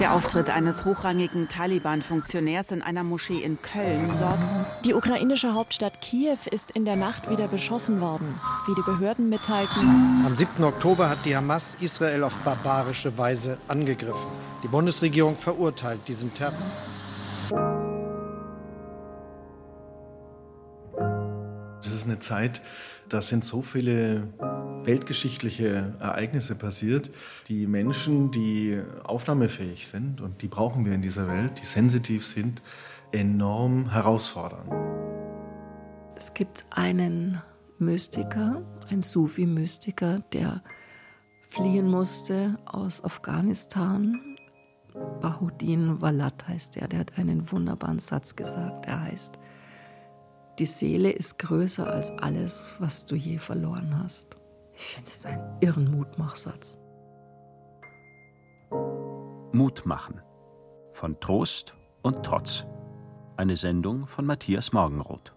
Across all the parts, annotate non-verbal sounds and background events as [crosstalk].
Der Auftritt eines hochrangigen Taliban-Funktionärs in einer Moschee in Köln sorgt. Die ukrainische Hauptstadt Kiew ist in der Nacht wieder beschossen worden, wie die Behörden mitteilten. Am 7. Oktober hat die Hamas Israel auf barbarische Weise angegriffen. Die Bundesregierung verurteilt diesen Terror. Das ist eine Zeit, da sind so viele weltgeschichtliche Ereignisse passiert, die Menschen, die aufnahmefähig sind, und die brauchen wir in dieser Welt, die sensitiv sind, enorm herausfordern. Es gibt einen Mystiker, einen Sufi-Mystiker, der fliehen musste aus Afghanistan. Bahuddin Walat heißt er, der hat einen wunderbaren Satz gesagt. Er heißt, die Seele ist größer als alles, was du je verloren hast. Ich finde es einen irren Mutmachsatz. Mut machen. Von Trost und Trotz. Eine Sendung von Matthias Morgenroth.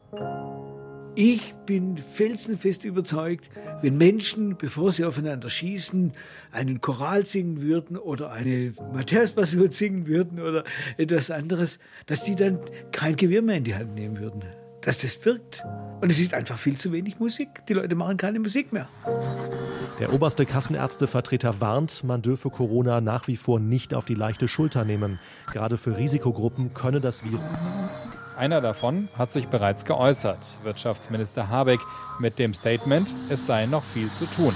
Ich bin felsenfest überzeugt, wenn Menschen, bevor sie aufeinander schießen, einen Choral singen würden oder eine Matthäus-Passion singen würden oder etwas anderes, dass die dann kein Gewehr mehr in die Hand nehmen würden dass das wirkt. Und es ist einfach viel zu wenig Musik. Die Leute machen keine Musik mehr. Der oberste Kassenärztevertreter warnt, man dürfe Corona nach wie vor nicht auf die leichte Schulter nehmen. Gerade für Risikogruppen könne das Virus. Einer davon hat sich bereits geäußert, Wirtschaftsminister Habeck, mit dem Statement, es sei noch viel zu tun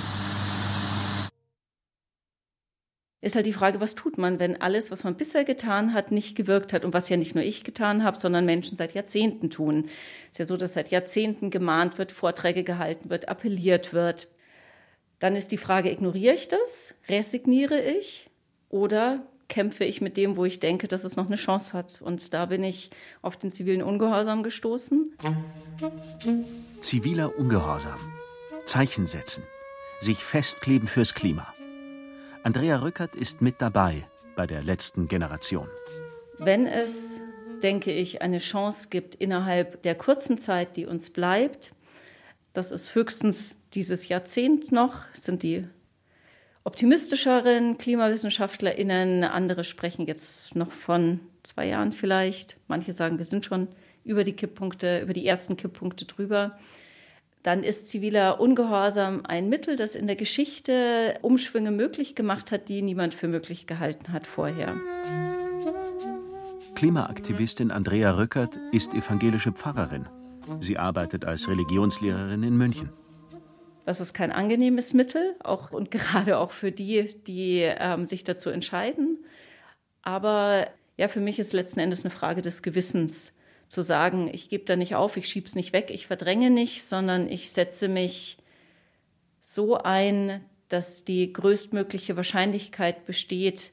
ist halt die Frage, was tut man, wenn alles, was man bisher getan hat, nicht gewirkt hat und was ja nicht nur ich getan habe, sondern Menschen seit Jahrzehnten tun. Es ist ja so, dass seit Jahrzehnten gemahnt wird, Vorträge gehalten wird, appelliert wird. Dann ist die Frage, ignoriere ich das? Resigniere ich? Oder kämpfe ich mit dem, wo ich denke, dass es noch eine Chance hat? Und da bin ich auf den zivilen Ungehorsam gestoßen. Ziviler Ungehorsam. Zeichen setzen. Sich festkleben fürs Klima. Andrea Rückert ist mit dabei bei der letzten Generation. Wenn es, denke ich, eine Chance gibt innerhalb der kurzen Zeit, die uns bleibt, das ist höchstens dieses Jahrzehnt noch, sind die optimistischeren KlimawissenschaftlerInnen, andere sprechen jetzt noch von zwei Jahren vielleicht. Manche sagen, wir sind schon über die Kipppunkte, über die ersten Kipppunkte drüber dann ist ziviler Ungehorsam ein Mittel, das in der Geschichte Umschwünge möglich gemacht hat, die niemand für möglich gehalten hat vorher. Klimaaktivistin Andrea Rückert ist evangelische Pfarrerin. Sie arbeitet als Religionslehrerin in München. Das ist kein angenehmes Mittel, auch und [laughs] gerade auch für die, die ähm, sich dazu entscheiden. Aber ja, für mich ist letzten Endes eine Frage des Gewissens zu sagen, ich gebe da nicht auf, ich schiebe es nicht weg, ich verdränge nicht, sondern ich setze mich so ein, dass die größtmögliche Wahrscheinlichkeit besteht,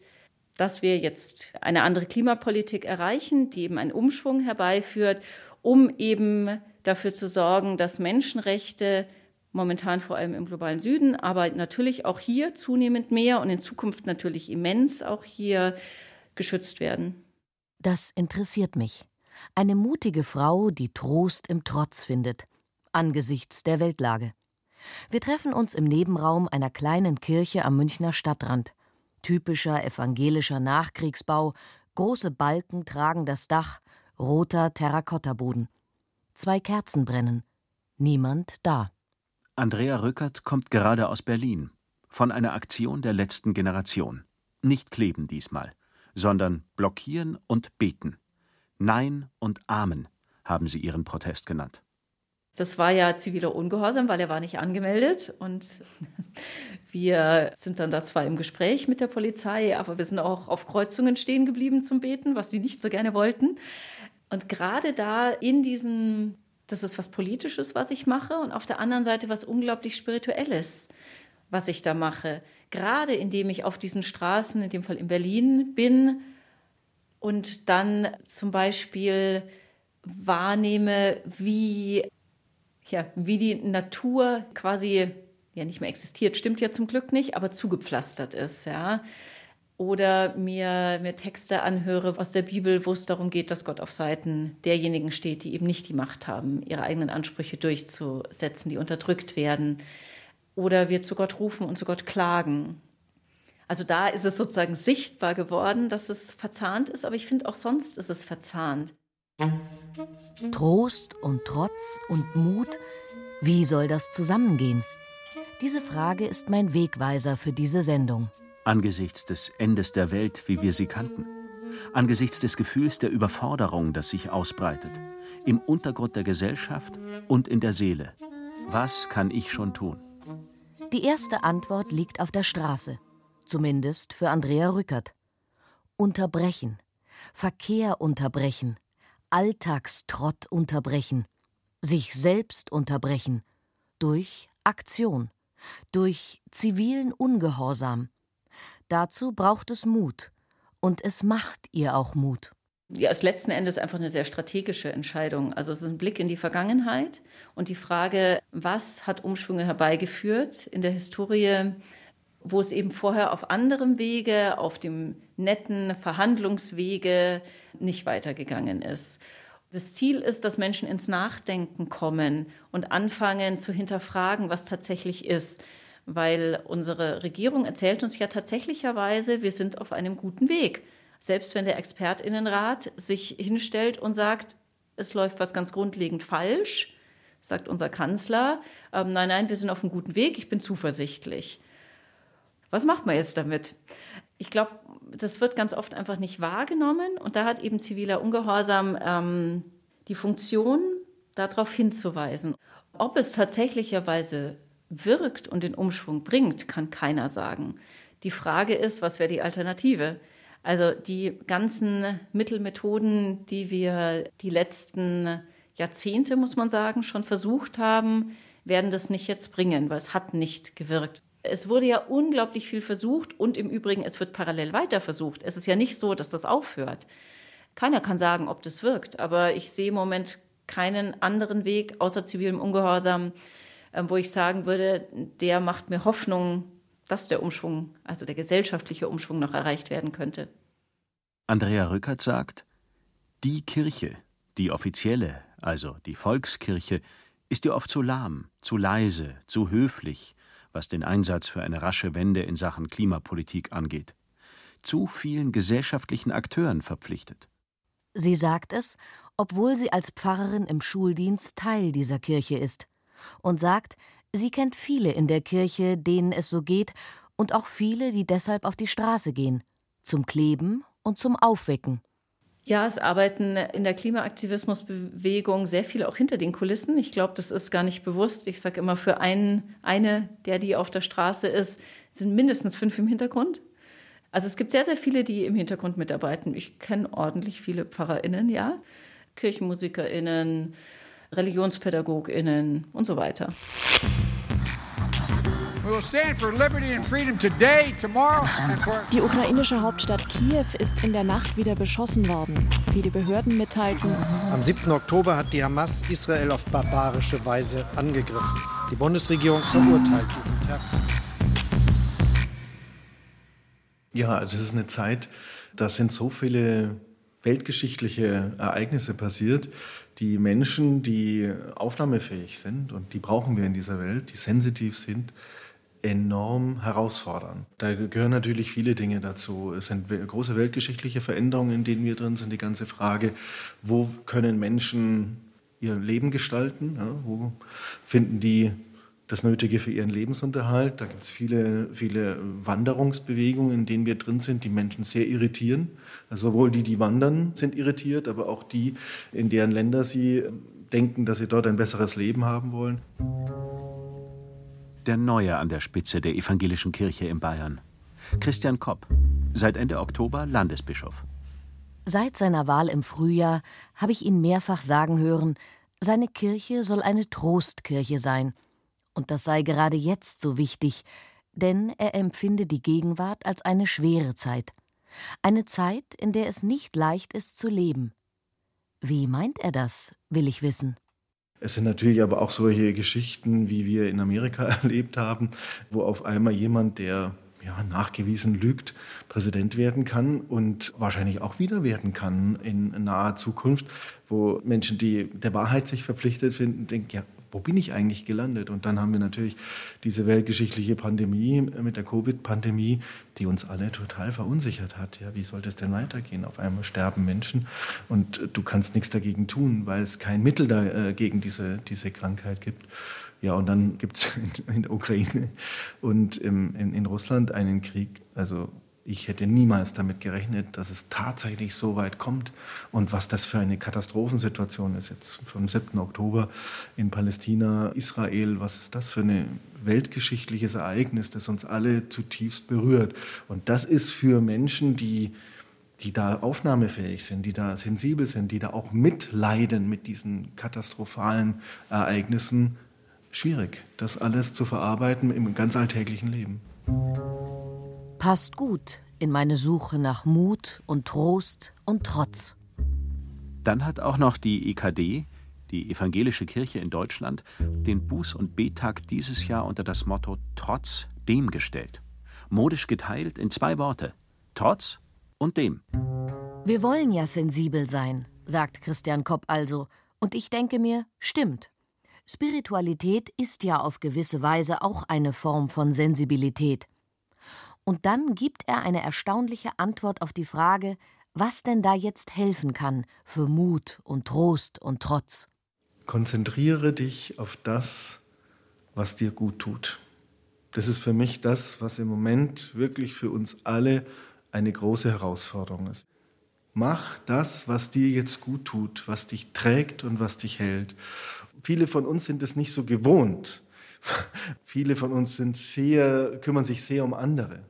dass wir jetzt eine andere Klimapolitik erreichen, die eben einen Umschwung herbeiführt, um eben dafür zu sorgen, dass Menschenrechte momentan vor allem im globalen Süden, aber natürlich auch hier zunehmend mehr und in Zukunft natürlich immens auch hier geschützt werden. Das interessiert mich. Eine mutige Frau, die Trost im Trotz findet, angesichts der Weltlage. Wir treffen uns im Nebenraum einer kleinen Kirche am Münchner Stadtrand. Typischer evangelischer Nachkriegsbau, große Balken tragen das Dach, roter Terrakottaboden. Zwei Kerzen brennen. Niemand da. Andrea Rückert kommt gerade aus Berlin. Von einer Aktion der letzten Generation. Nicht kleben diesmal, sondern blockieren und beten. Nein und Amen haben sie ihren Protest genannt. Das war ja ziviler Ungehorsam, weil er war nicht angemeldet. Und [laughs] wir sind dann da zwar im Gespräch mit der Polizei, aber wir sind auch auf Kreuzungen stehen geblieben zum Beten, was sie nicht so gerne wollten. Und gerade da in diesem, das ist was Politisches, was ich mache, und auf der anderen Seite was unglaublich Spirituelles, was ich da mache. Gerade indem ich auf diesen Straßen, in dem Fall in Berlin bin, und dann zum Beispiel wahrnehme, wie, ja, wie die Natur quasi ja nicht mehr existiert, stimmt ja zum Glück nicht, aber zugepflastert ist, ja. Oder mir, mir Texte anhöre aus der Bibel, wo es darum geht, dass Gott auf Seiten derjenigen steht, die eben nicht die Macht haben, ihre eigenen Ansprüche durchzusetzen, die unterdrückt werden. Oder wir zu Gott rufen und zu Gott klagen. Also da ist es sozusagen sichtbar geworden, dass es verzahnt ist, aber ich finde auch sonst ist es verzahnt. Trost und Trotz und Mut, wie soll das zusammengehen? Diese Frage ist mein Wegweiser für diese Sendung. Angesichts des Endes der Welt, wie wir sie kannten, angesichts des Gefühls der Überforderung, das sich ausbreitet, im Untergrund der Gesellschaft und in der Seele. Was kann ich schon tun? Die erste Antwort liegt auf der Straße, zumindest für Andrea Rückert. Unterbrechen, Verkehr unterbrechen, Alltagstrott unterbrechen, sich selbst unterbrechen, durch Aktion, durch zivilen Ungehorsam. Dazu braucht es Mut. Und es macht ihr auch Mut. Ja, es ist letzten Endes einfach eine sehr strategische Entscheidung. Also es ist ein Blick in die Vergangenheit und die Frage, was hat Umschwünge herbeigeführt in der Historie, wo es eben vorher auf anderem Wege, auf dem netten Verhandlungswege nicht weitergegangen ist. Das Ziel ist, dass Menschen ins Nachdenken kommen und anfangen zu hinterfragen, was tatsächlich ist. Weil unsere Regierung erzählt uns ja tatsächlicherweise, wir sind auf einem guten Weg. Selbst wenn der Expertinnenrat sich hinstellt und sagt, es läuft was ganz grundlegend falsch, sagt unser Kanzler, ähm, nein, nein, wir sind auf einem guten Weg, ich bin zuversichtlich. Was macht man jetzt damit? Ich glaube, das wird ganz oft einfach nicht wahrgenommen und da hat eben ziviler Ungehorsam ähm, die Funktion, darauf hinzuweisen. Ob es tatsächlicherweise wirkt und den Umschwung bringt, kann keiner sagen. Die Frage ist, was wäre die Alternative? Also die ganzen Mittelmethoden, die wir die letzten Jahrzehnte, muss man sagen, schon versucht haben, werden das nicht jetzt bringen, weil es hat nicht gewirkt. Es wurde ja unglaublich viel versucht und im Übrigen, es wird parallel weiter versucht. Es ist ja nicht so, dass das aufhört. Keiner kann sagen, ob das wirkt, aber ich sehe im Moment keinen anderen Weg außer zivilem Ungehorsam, ähm, wo ich sagen würde, der macht mir Hoffnung, dass der Umschwung, also der gesellschaftliche Umschwung noch erreicht werden könnte. Andrea Rückert sagt, die Kirche, die offizielle, also die Volkskirche, ist ihr oft zu lahm, zu leise, zu höflich, was den Einsatz für eine rasche Wende in Sachen Klimapolitik angeht. Zu vielen gesellschaftlichen Akteuren verpflichtet. Sie sagt es, obwohl sie als Pfarrerin im Schuldienst Teil dieser Kirche ist und sagt, sie kennt viele in der Kirche, denen es so geht, und auch viele, die deshalb auf die Straße gehen, zum Kleben und zum Aufwecken. Ja, es arbeiten in der Klimaaktivismusbewegung sehr viele auch hinter den Kulissen. Ich glaube, das ist gar nicht bewusst. Ich sage immer, für einen, eine, der die auf der Straße ist, sind mindestens fünf im Hintergrund. Also es gibt sehr, sehr viele, die im Hintergrund mitarbeiten. Ich kenne ordentlich viele PfarrerInnen, ja. KirchenmusikerInnen, ReligionspädagogInnen und so weiter. Die ukrainische Hauptstadt Kiew ist in der Nacht wieder beschossen worden, wie die Behörden mitteilten. Am 7. Oktober hat die Hamas Israel auf barbarische Weise angegriffen. Die Bundesregierung verurteilt diesen Terror. Ja, das ist eine Zeit, da sind so viele weltgeschichtliche Ereignisse passiert, die Menschen, die aufnahmefähig sind, und die brauchen wir in dieser Welt, die sensitiv sind, enorm herausfordern. Da gehören natürlich viele Dinge dazu. Es sind große weltgeschichtliche Veränderungen, in denen wir drin sind. Die ganze Frage, wo können Menschen ihr Leben gestalten? Ja, wo finden die das Nötige für ihren Lebensunterhalt? Da gibt es viele, viele Wanderungsbewegungen, in denen wir drin sind, die Menschen sehr irritieren. Also sowohl die, die wandern, sind irritiert, aber auch die, in deren Länder sie denken, dass sie dort ein besseres Leben haben wollen der Neue an der Spitze der evangelischen Kirche in Bayern. Christian Kopp, seit Ende Oktober Landesbischof. Seit seiner Wahl im Frühjahr habe ich ihn mehrfach sagen hören, seine Kirche soll eine Trostkirche sein. Und das sei gerade jetzt so wichtig, denn er empfinde die Gegenwart als eine schwere Zeit. Eine Zeit, in der es nicht leicht ist zu leben. Wie meint er das, will ich wissen. Es sind natürlich aber auch solche Geschichten, wie wir in Amerika [laughs] erlebt haben, wo auf einmal jemand, der ja, nachgewiesen lügt, Präsident werden kann und wahrscheinlich auch wieder werden kann in naher Zukunft, wo Menschen, die der Wahrheit sich verpflichtet finden, denken, ja, wo bin ich eigentlich gelandet? Und dann haben wir natürlich diese weltgeschichtliche Pandemie mit der Covid-Pandemie, die uns alle total verunsichert hat. Ja, wie soll das denn weitergehen? Auf einmal sterben Menschen und du kannst nichts dagegen tun, weil es kein Mittel dagegen diese, diese Krankheit gibt. Ja, und dann gibt es [laughs] in, in, der Ukraine und im, in, in Russland einen Krieg. Also ich hätte niemals damit gerechnet, dass es tatsächlich so weit kommt und was das für eine Katastrophensituation ist jetzt vom 7. Oktober in Palästina, Israel, was ist das für ein weltgeschichtliches Ereignis, das uns alle zutiefst berührt. Und das ist für Menschen, die die da aufnahmefähig sind, die da sensibel sind, die da auch mitleiden mit diesen katastrophalen Ereignissen, schwierig, das alles zu verarbeiten im ganz alltäglichen Leben. Passt gut in meine Suche nach Mut und Trost und Trotz. Dann hat auch noch die EKD, die Evangelische Kirche in Deutschland, den Buß- und Betag dieses Jahr unter das Motto Trotz dem gestellt. Modisch geteilt in zwei Worte: Trotz und dem. Wir wollen ja sensibel sein, sagt Christian Kopp also. Und ich denke mir, stimmt. Spiritualität ist ja auf gewisse Weise auch eine Form von Sensibilität. Und dann gibt er eine erstaunliche Antwort auf die Frage, was denn da jetzt helfen kann für Mut und Trost und Trotz. Konzentriere dich auf das, was dir gut tut. Das ist für mich das, was im Moment wirklich für uns alle eine große Herausforderung ist. Mach das, was dir jetzt gut tut, was dich trägt und was dich hält. Viele von uns sind es nicht so gewohnt. [laughs] Viele von uns sind sehr, kümmern sich sehr um andere,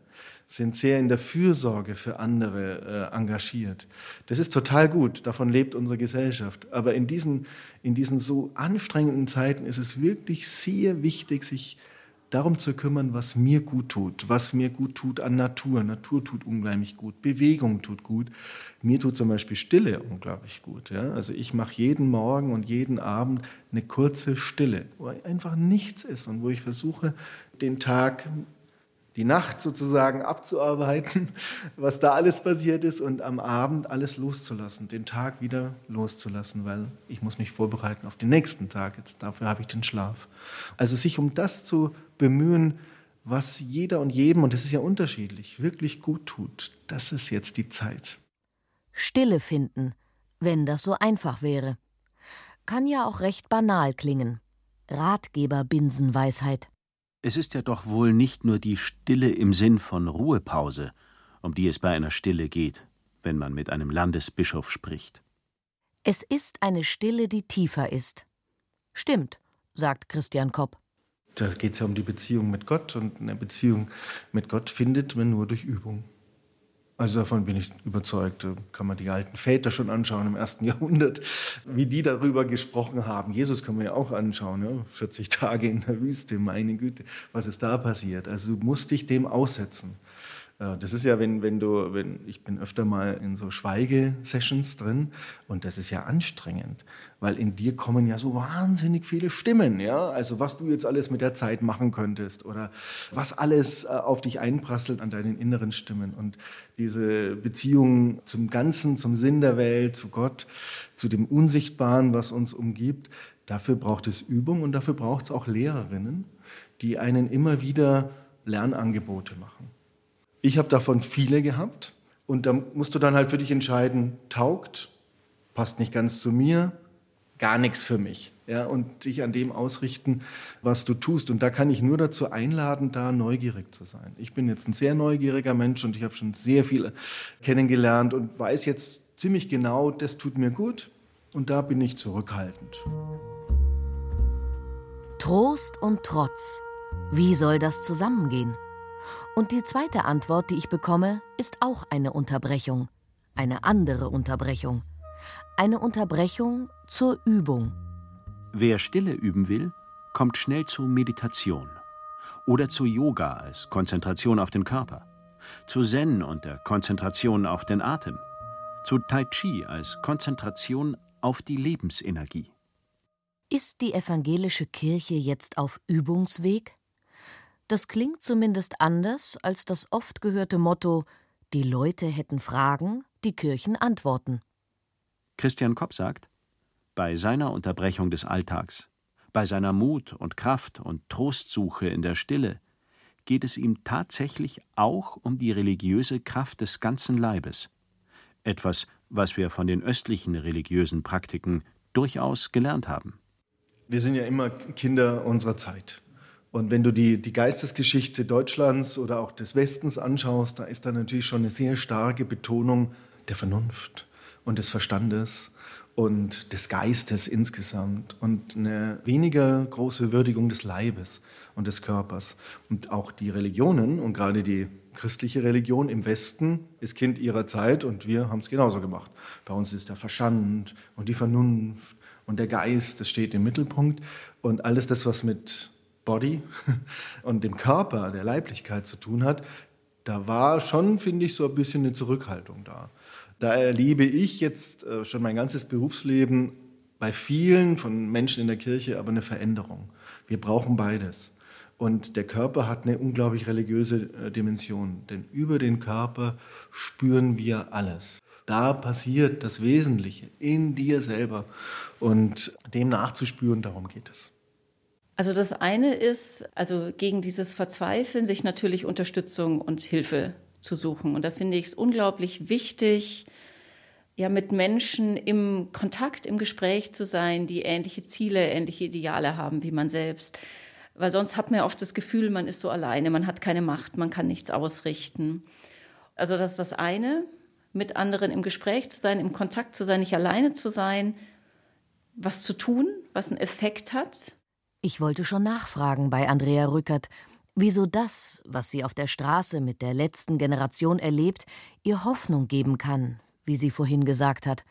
sind sehr in der Fürsorge für andere äh, engagiert. Das ist total gut, davon lebt unsere Gesellschaft. Aber in diesen, in diesen so anstrengenden Zeiten ist es wirklich sehr wichtig, sich darum zu kümmern, was mir gut tut, was mir gut tut an Natur. Natur tut unglaublich gut, Bewegung tut gut. Mir tut zum Beispiel Stille unglaublich gut. Ja? Also ich mache jeden Morgen und jeden Abend eine kurze Stille, wo einfach nichts ist und wo ich versuche, den Tag die Nacht sozusagen abzuarbeiten, [laughs] was da alles passiert ist und am Abend alles loszulassen, den Tag wieder loszulassen, weil ich muss mich vorbereiten auf den nächsten Tag. Jetzt dafür habe ich den Schlaf. Also sich um das zu bemühen, was jeder und jedem, und das ist ja unterschiedlich, wirklich gut tut, das ist jetzt die Zeit. Stille finden, wenn das so einfach wäre. Kann ja auch recht banal klingen. Ratgeber-Binsenweisheit. Es ist ja doch wohl nicht nur die Stille im Sinn von Ruhepause, um die es bei einer Stille geht, wenn man mit einem Landesbischof spricht. Es ist eine Stille, die tiefer ist. Stimmt, sagt Christian Kopp. Da geht es ja um die Beziehung mit Gott und eine Beziehung mit Gott findet man nur durch Übung. Also davon bin ich überzeugt. Da kann man die alten Väter schon anschauen im ersten [laughs] Jahrhundert, wie die darüber gesprochen haben. Jesus kann man ja auch anschauen, ja? 40 Tage in der Wüste, meine Güte, was ist da passiert? Also du musst dich dem aussetzen. Äh, das ist ja, wenn, wenn du, wenn, ich bin öfter mal in so Schweigesessions drin und das ist ja anstrengend, weil in dir kommen ja so wahnsinnig viele Stimmen, ja, also was du jetzt alles mit der Zeit machen könntest oder was alles äh, auf dich einprasselt an deinen inneren Stimmen und diese Beziehung zum Ganzen, zum Sinn der Welt, zu Gott, zu dem Unsichtbaren, was uns umgibt, dafür braucht es Übung und dafür braucht es auch Lehrerinnen, die einen immer wieder Lernangebote machen. Ich habe davon viele gehabt und da musst du dann halt für dich entscheiden, taugt, passt nicht ganz zu mir, gar nichts für mich. Ja, und dich an dem ausrichten, was du tust. Und da kann ich nur dazu einladen, da neugierig zu sein. Ich bin jetzt ein sehr neugieriger Mensch und ich habe schon sehr viel kennengelernt und weiß jetzt ziemlich genau, das tut mir gut und da bin ich zurückhaltend. Trost und Trotz. Wie soll das zusammengehen? Und die zweite Antwort, die ich bekomme, ist auch eine Unterbrechung. Eine andere Unterbrechung. Eine Unterbrechung zur Übung. Wer Stille üben will, kommt schnell zu Meditation. Oder zu Yoga als Konzentration auf den Körper. Zu Zen und der Konzentration auf den Atem. Zu Tai Chi als Konzentration auf die Lebensenergie. Ist die evangelische Kirche jetzt auf Übungsweg? Das klingt zumindest anders als das oft gehörte Motto Die Leute hätten Fragen, die Kirchen antworten. Christian Kopp sagt, bei seiner Unterbrechung des Alltags, bei seiner Mut und Kraft und Trostsuche in der Stille, geht es ihm tatsächlich auch um die religiöse Kraft des ganzen Leibes. Etwas, was wir von den östlichen religiösen Praktiken durchaus gelernt haben. Wir sind ja immer Kinder unserer Zeit. Und wenn du die, die Geistesgeschichte Deutschlands oder auch des Westens anschaust, da ist da natürlich schon eine sehr starke Betonung der Vernunft und des Verstandes und des Geistes insgesamt und eine weniger große Würdigung des Leibes und des Körpers. Und auch die Religionen und gerade die christliche Religion im Westen ist Kind ihrer Zeit und wir haben es genauso gemacht. Bei uns ist der Verstand und die Vernunft und der Geist, das steht im Mittelpunkt und alles das, was mit Body [laughs] und dem Körper, der Leiblichkeit zu tun hat, da war schon, finde ich, so ein bisschen eine Zurückhaltung da. Da erlebe ich jetzt äh, schon mein ganzes Berufsleben bei vielen von Menschen in der Kirche aber eine Veränderung. Wir brauchen beides. Und der Körper hat eine unglaublich religiöse äh, Dimension, denn über den Körper spüren wir alles. Da passiert das Wesentliche in dir selber und dem nachzuspüren, darum geht es. Also das eine ist, also gegen dieses Verzweifeln, sich natürlich Unterstützung und Hilfe zu suchen. Und da finde ich es unglaublich wichtig, ja, mit Menschen im Kontakt, im Gespräch zu sein, die ähnliche Ziele, ähnliche Ideale haben wie man selbst. Weil sonst hat man ja oft das Gefühl, man ist so alleine, man hat keine Macht, man kann nichts ausrichten. Also das ist das eine, mit anderen im Gespräch zu sein, im Kontakt zu sein, nicht alleine zu sein, was zu tun, was einen Effekt hat. Ich wollte schon nachfragen bei Andrea Rückert, wieso das, was sie auf der Straße mit der letzten Generation erlebt, ihr Hoffnung geben kann, wie sie vorhin gesagt hat,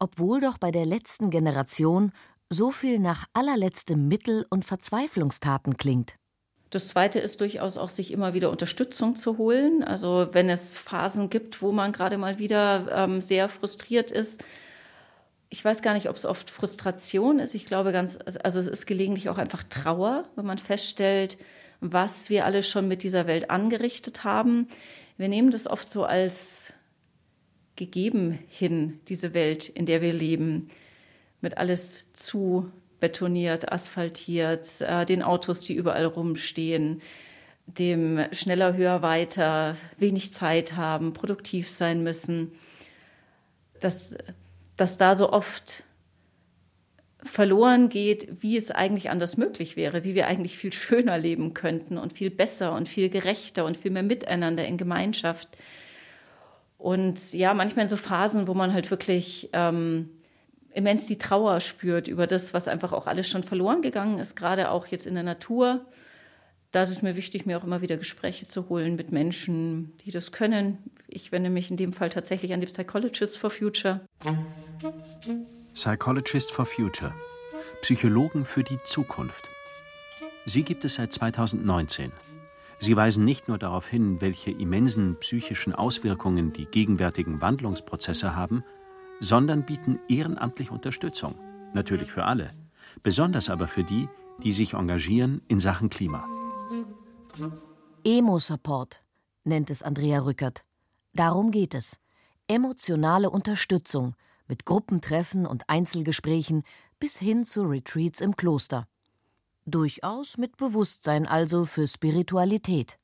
obwohl doch bei der letzten Generation so viel nach allerletztem Mittel und Verzweiflungstaten klingt. Das Zweite ist durchaus auch, sich immer wieder Unterstützung zu holen. Also wenn es Phasen gibt, wo man gerade mal wieder ähm, sehr frustriert ist. Ich weiß gar nicht, ob es oft Frustration ist. Ich glaube ganz, also es ist gelegentlich auch einfach Trauer, wenn man feststellt, was wir alle schon mit dieser Welt angerichtet haben. Wir nehmen das oft so als gegeben hin, diese Welt, in der wir leben, mit alles zu betoniert, asphaltiert, äh, den Autos, die überall rumstehen, dem schneller, höher, weiter, wenig Zeit haben, produktiv sein müssen, dass, dass da so oft verloren geht, wie es eigentlich anders möglich wäre, wie wir eigentlich viel schöner leben könnten und viel besser und viel gerechter und viel mehr miteinander in Gemeinschaft. Und ja, manchmal in so Phasen, wo man halt wirklich ähm, immens die Trauer spürt über das, was einfach auch alles schon verloren gegangen ist, gerade auch jetzt in der Natur. Da ist es mir wichtig, mir auch immer wieder Gespräche zu holen mit Menschen, die das können. Ich wende mich in dem Fall tatsächlich an die Psychologists for Future. Psychologists for Future. Psychologen für die Zukunft. Sie gibt es seit 2019. Sie weisen nicht nur darauf hin, welche immensen psychischen Auswirkungen die gegenwärtigen Wandlungsprozesse haben, sondern bieten ehrenamtlich Unterstützung, natürlich für alle, besonders aber für die, die sich engagieren in Sachen Klima. Emo-Support nennt es Andrea Rückert. Darum geht es. Emotionale Unterstützung mit Gruppentreffen und Einzelgesprächen bis hin zu Retreats im Kloster. Durchaus mit Bewusstsein also für Spiritualität.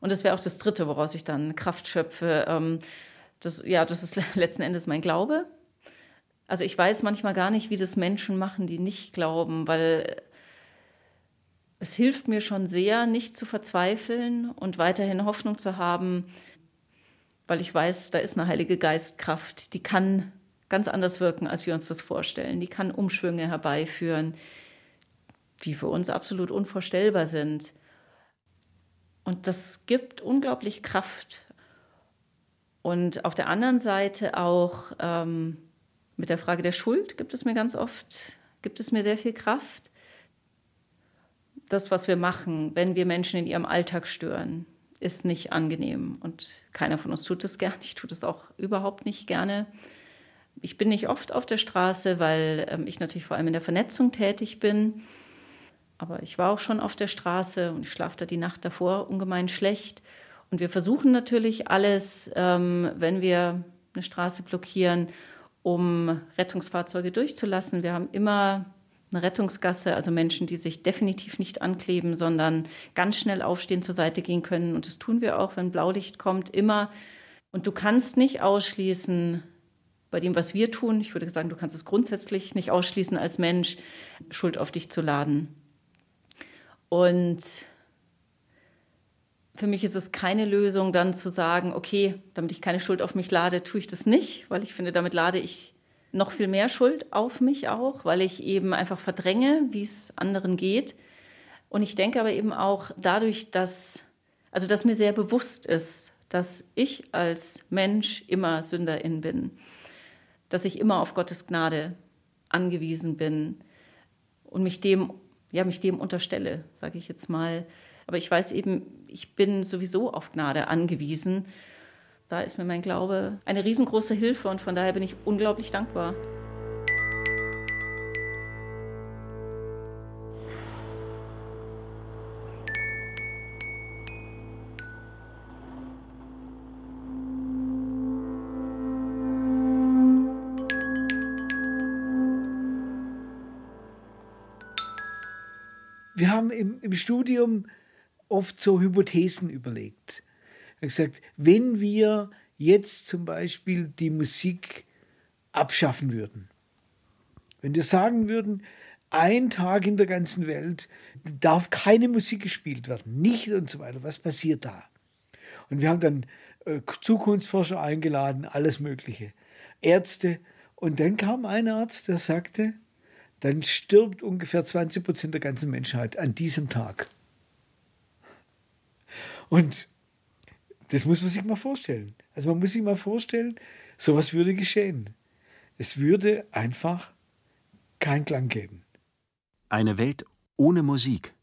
Und das wäre auch das Dritte, woraus ich dann Kraft schöpfe. Ähm, das, ja, das ist [laughs] letzten Endes mein Glaube. Also ich weiß manchmal gar nicht, wie das Menschen machen, die nicht glauben, weil es hilft mir schon sehr, nicht zu verzweifeln und weiterhin Hoffnung zu haben, weil ich weiß, da ist eine Heilige Geistkraft, die kann ganz anders wirken, als wir uns das vorstellen. Die kann Umschwünge herbeiführen, die für uns absolut unvorstellbar sind. Und das gibt unglaublich Kraft. Und auf der anderen Seite auch ähm, mit der Frage der Schuld gibt es mir ganz oft, gibt es mir sehr viel Kraft. Das, was wir machen, wenn wir Menschen in ihrem Alltag stören, ist nicht angenehm. Und keiner von uns tut es gerne. Ich tue das auch überhaupt nicht gerne. Ich bin nicht oft auf der Straße, weil ähm, ich natürlich vor allem in der Vernetzung tätig bin. Aber ich war auch schon auf der Straße und ich schlafe da die Nacht davor ungemein schlecht. Und wir versuchen natürlich alles, ähm, wenn wir eine Straße blockieren, um Rettungsfahrzeuge durchzulassen. Wir haben immer eine Rettungsgasse, also Menschen, die sich definitiv nicht ankleben, sondern ganz schnell aufstehen, zur Seite gehen können. Und das tun wir auch, wenn Blaulicht kommt, immer. Und du kannst nicht ausschließen, bei dem, was wir tun, ich würde sagen, du kannst es grundsätzlich nicht ausschließen, als Mensch Schuld auf dich zu laden. Und für mich ist es keine Lösung, dann zu sagen, okay, damit ich keine Schuld auf mich lade, tue ich das nicht, weil ich finde, damit lade ich noch viel mehr Schuld auf mich auch, weil ich eben einfach verdränge, wie es anderen geht. Und ich denke aber eben auch dadurch, dass, also dass mir sehr bewusst ist, dass ich als Mensch immer Sünderin bin dass ich immer auf Gottes Gnade angewiesen bin und mich dem, ja, mich dem unterstelle, sage ich jetzt mal. Aber ich weiß eben, ich bin sowieso auf Gnade angewiesen. Da ist mir mein Glaube eine riesengroße Hilfe und von daher bin ich unglaublich dankbar. wir haben im, im Studium oft so Hypothesen überlegt. Er hat gesagt, wenn wir jetzt zum Beispiel die Musik abschaffen würden, wenn wir sagen würden, ein Tag in der ganzen Welt darf keine Musik gespielt werden, nicht und so weiter, was passiert da? Und wir haben dann äh, Zukunftsforscher eingeladen, alles Mögliche, Ärzte. Und dann kam ein Arzt, der sagte, dann stirbt ungefähr 20 Prozent der ganzen Menschheit an diesem Tag. Und das muss man sich mal vorstellen. Also man muss sich mal vorstellen, sowas würde geschehen. Es würde einfach keinen Klang geben. Eine Welt ohne Musik.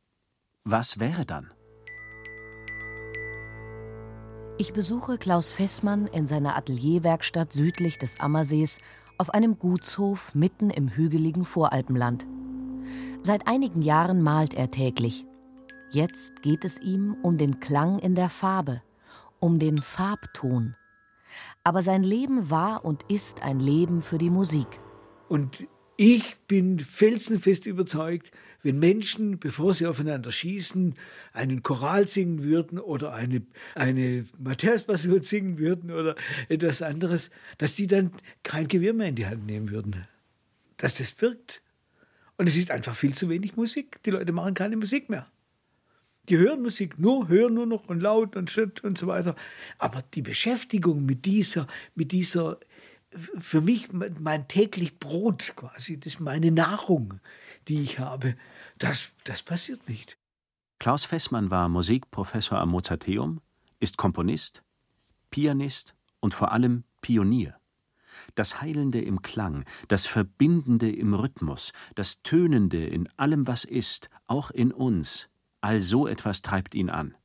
Was wäre dann? Ich besuche Klaus Fessmann in seiner Atelierwerkstatt südlich des Ammersees auf einem Gutshof mitten im hügeligen Voralpenland. Seit einigen Jahren malt er täglich. Jetzt geht es ihm um den Klang in der Farbe, um den Farbton. Aber sein Leben war und ist ein Leben für die Musik. Und ich bin felsenfest überzeugt, wenn Menschen, bevor sie aufeinander schießen, einen Choral singen würden oder eine, eine Matthäus-Passion singen würden oder etwas anderes, dass die dann kein Gewehr mehr in die Hand nehmen würden. Dass das wirkt. Und es ist einfach viel zu wenig Musik. Die Leute machen keine Musik mehr. Die hören Musik, nur hören nur noch und laut und schritt und so weiter. Aber die Beschäftigung mit dieser, mit dieser für mich mein täglich Brot quasi, das ist meine Nahrung, die ich habe. Das, das passiert nicht. Klaus Fessmann war Musikprofessor am Mozarteum, ist Komponist, Pianist und vor allem Pionier. Das Heilende im Klang, das Verbindende im Rhythmus, das Tönende in allem, was ist, auch in uns, all so etwas treibt ihn an.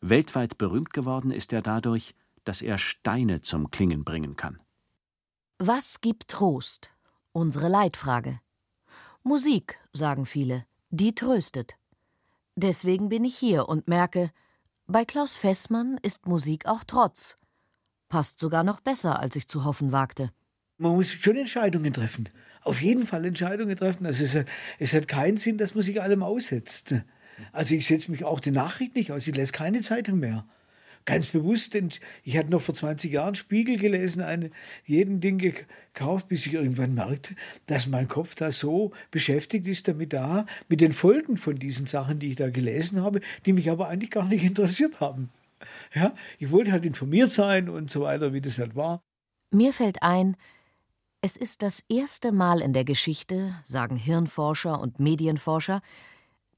Weltweit berühmt geworden ist er dadurch, dass er Steine zum Klingen bringen kann. Was gibt Trost? Unsere Leitfrage. Musik, sagen viele, die tröstet. Deswegen bin ich hier und merke, bei Klaus Fessmann ist Musik auch Trotz. Passt sogar noch besser, als ich zu hoffen wagte. Man muss schon Entscheidungen treffen. Auf jeden Fall Entscheidungen treffen. Also es, es hat keinen Sinn, dass man sich allem aussetzt. Also ich setze mich auch den Nachrichten nicht aus. Ich lese keine Zeitung mehr ganz bewusst, denn ich hatte noch vor 20 Jahren Spiegel gelesen, eine, jeden Ding gekauft, bis ich irgendwann merkte, dass mein Kopf da so beschäftigt ist damit da, mit den Folgen von diesen Sachen, die ich da gelesen habe, die mich aber eigentlich gar nicht [laughs] interessiert haben. Ja, ich wollte halt informiert sein und so weiter, wie das halt war. Mir fällt ein, es ist das erste Mal in der Geschichte, sagen Hirnforscher und Medienforscher,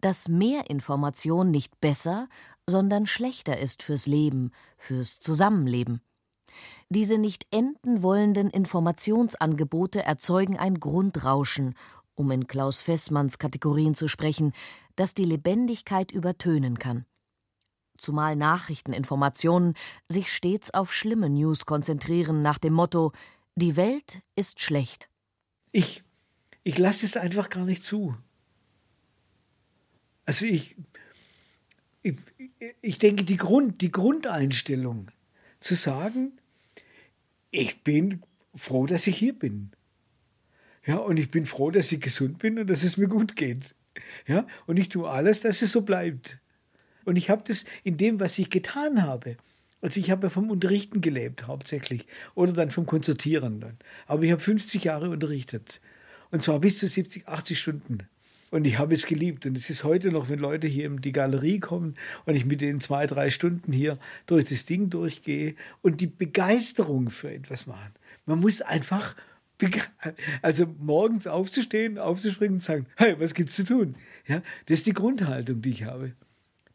dass mehr Information nicht besser, sondern schlechter ist fürs Leben, fürs Zusammenleben. Diese nicht enden wollenden Informationsangebote erzeugen ein Grundrauschen, um in Klaus Fessmanns Kategorien zu sprechen, das die Lebendigkeit übertönen kann. Zumal Nachrichteninformationen sich stets auf schlimme News konzentrieren nach dem Motto Die Welt ist schlecht. Ich, ich lasse es einfach gar nicht zu. Also ich, ich, ich denke, die, Grund, die Grundeinstellung zu sagen, ich bin froh, dass ich hier bin. Ja, und ich bin froh, dass ich gesund bin und dass es mir gut geht. Ja, und ich tue alles, dass es so bleibt. Und ich habe das in dem, was ich getan habe. Also ich habe ja vom Unterrichten gelebt hauptsächlich oder dann vom Konzertieren. Aber ich habe 50 Jahre unterrichtet. Und zwar bis zu 70, 80 Stunden. Und ich habe es geliebt. Und es ist heute noch, wenn Leute hier in die Galerie kommen und ich mit denen zwei, drei Stunden hier durch das Ding durchgehe und die Begeisterung für etwas machen. Man muss einfach, also morgens aufzustehen, aufzuspringen und sagen, hey, was gibt's zu tun? Ja, das ist die Grundhaltung, die ich habe.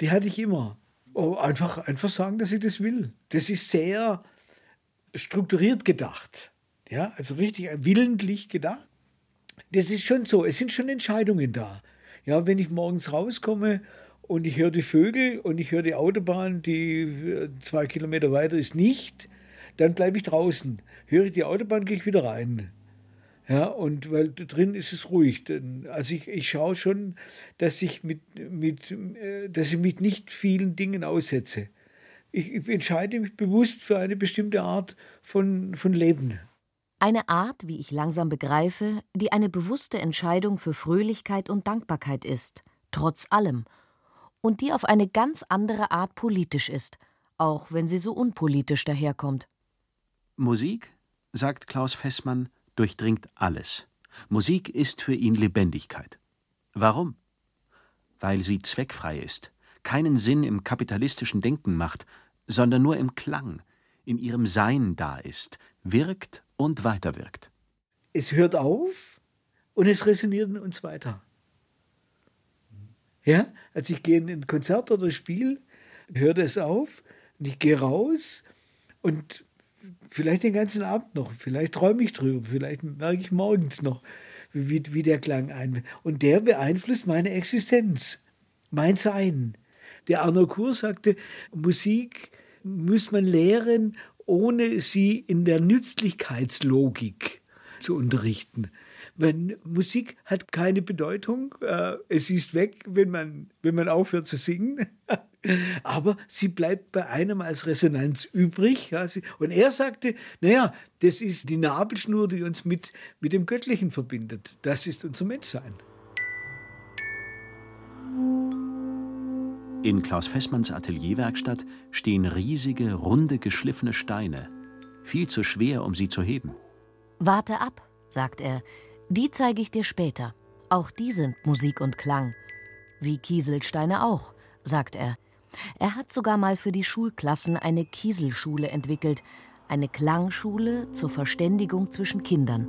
Die hatte ich immer. Oh, einfach, einfach sagen, dass ich das will. Das ist sehr strukturiert gedacht. Ja, also richtig willentlich gedacht das ist schon so. Es sind schon Entscheidungen da. Ja, wenn ich morgens rauskomme und ich höre die Vögel und ich höre die Autobahn, die äh, zwei Kilometer weiter ist, nicht, dann bleibe ich draußen. Höre ich die Autobahn, gehe ich wieder rein. Ja, und weil drin ist es ruhig. Also ich, ich schaue schon, dass ich mit, mit, äh, dass ich mich nicht vielen Dingen aussetze. Ich, ich entscheide mich bewusst für eine bestimmte Art von, von Leben. Eine Art, wie ich langsam begreife, die eine bewusste Entscheidung für Fröhlichkeit und Dankbarkeit ist, trotz allem, und die auf eine ganz andere Art politisch ist, auch wenn sie so unpolitisch daherkommt. Musik, sagt Klaus Fessmann, durchdringt alles. Musik ist für ihn Lebendigkeit. Warum? Weil sie zweckfrei ist, keinen Sinn im kapitalistischen Denken macht, sondern nur im Klang, in ihrem Sein da ist, wirkt und weiterwirkt. Es hört auf und es resoniert in uns weiter. Ja, also ich gehe in ein Konzert oder Spiel, hört es auf und ich gehe raus und vielleicht den ganzen Abend noch, vielleicht träume ich drüber, vielleicht merke ich morgens noch, wie, wie der Klang ein. Und der beeinflusst meine Existenz, mein Sein. Der Arno Kur sagte, Musik muss man lehren, ohne sie in der Nützlichkeitslogik zu unterrichten. Wenn Musik hat keine Bedeutung, äh, es ist weg, wenn man, wenn man aufhört zu singen, [laughs] aber sie bleibt bei einem als Resonanz übrig. Und er sagte, naja, das ist die Nabelschnur, die uns mit, mit dem Göttlichen verbindet. Das ist unser Menschsein. In Klaus Fessmanns Atelierwerkstatt stehen riesige, runde, geschliffene Steine. Viel zu schwer, um sie zu heben. Warte ab, sagt er. Die zeige ich dir später. Auch die sind Musik und Klang. Wie Kieselsteine auch, sagt er. Er hat sogar mal für die Schulklassen eine Kieselschule entwickelt, eine Klangschule zur Verständigung zwischen Kindern.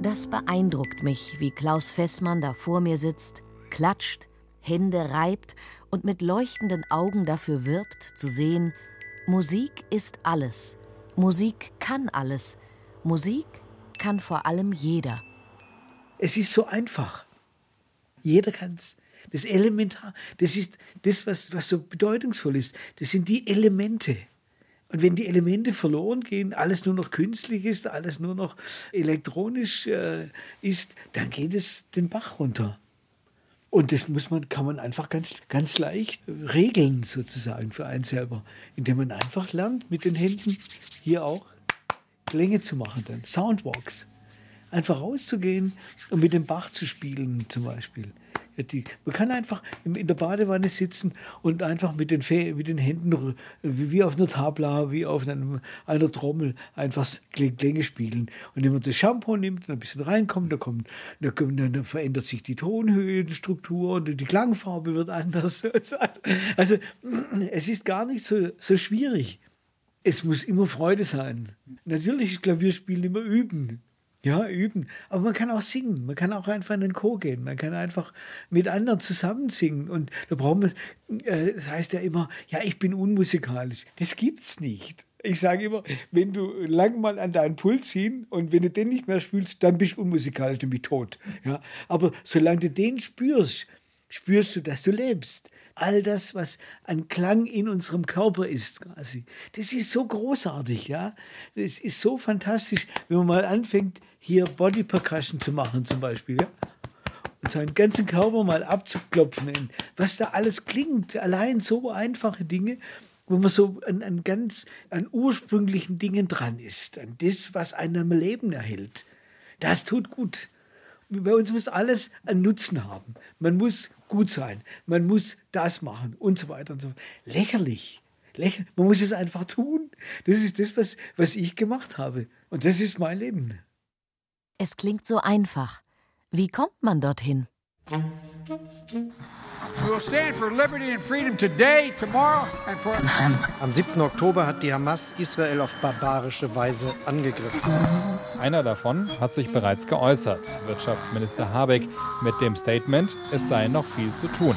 Das beeindruckt mich, wie Klaus Fessmann da vor mir sitzt, klatscht, Hände reibt und mit leuchtenden Augen dafür wirbt, zu sehen, Musik ist alles. Musik kann alles. Musik kann vor allem jeder. Es ist so einfach. Jeder kann es. Das Elementar, das ist das, was, was so bedeutungsvoll ist. Das sind die Elemente. Und wenn die Elemente verloren gehen, alles nur noch künstlich ist, alles nur noch elektronisch äh, ist, dann geht es den Bach runter. Und das muss man, kann man einfach ganz, ganz leicht regeln, sozusagen, für einen selber, indem man einfach lernt, mit den Händen hier auch Klänge zu machen, dann Soundwalks. Einfach rauszugehen und mit dem Bach zu spielen, zum Beispiel. Die, man kann einfach in der Badewanne sitzen und einfach mit den, mit den Händen, wie auf einer Tabla, wie auf einem, einer Trommel, einfach Klänge spielen. Und wenn man das Shampoo nimmt und ein bisschen reinkommt, dann, kommt, dann, dann verändert sich die Tonhöhenstruktur und die Klangfarbe wird anders. [laughs] Also es ist gar nicht so, so schwierig. Es muss immer Freude sein. Natürlich ist Klavierspielen immer üben. Ja, üben. Aber man kann auch singen. Man kann auch einfach in den Chor gehen. Man kann einfach mit anderen zusammen singen. Und da braucht man, äh, das heißt ja immer, ja, ich bin unmusikalisch. Das gibt's nicht. Ich sage immer, wenn du lang mal an deinen Puls ziehen und wenn du den nicht mehr spülst, dann bist du unmusikalisch, du tot. Ja, aber solange du den spürst, spürst du, dass du lebst. All das, was an Klang in unserem Körper ist, quasi. Das ist so großartig, ja. Das ist so fantastisch, wenn man mal anfängt, hier Body Percussion zu machen, zum Beispiel, ja. Und seinen ganzen Körper mal abzuklopfen, was da alles klingt. Allein so einfache Dinge, wo man so an, an ganz, an ursprünglichen Dingen dran ist, an das, was einen am Leben erhält. Das tut gut. Bei uns muss alles einen Nutzen haben. Man muss gut sein. Man muss das machen und so weiter und so fort. Lächerlich. Lächerlich. Man muss es einfach tun. Das ist das, was, was ich gemacht habe. Und das ist mein Leben. Es klingt so einfach. Wie kommt man dorthin? Am 7. Oktober hat die Hamas Israel auf barbarische Weise angegriffen. Einer davon hat sich bereits geäußert, Wirtschaftsminister Habeck, mit dem Statement, es sei noch viel zu tun.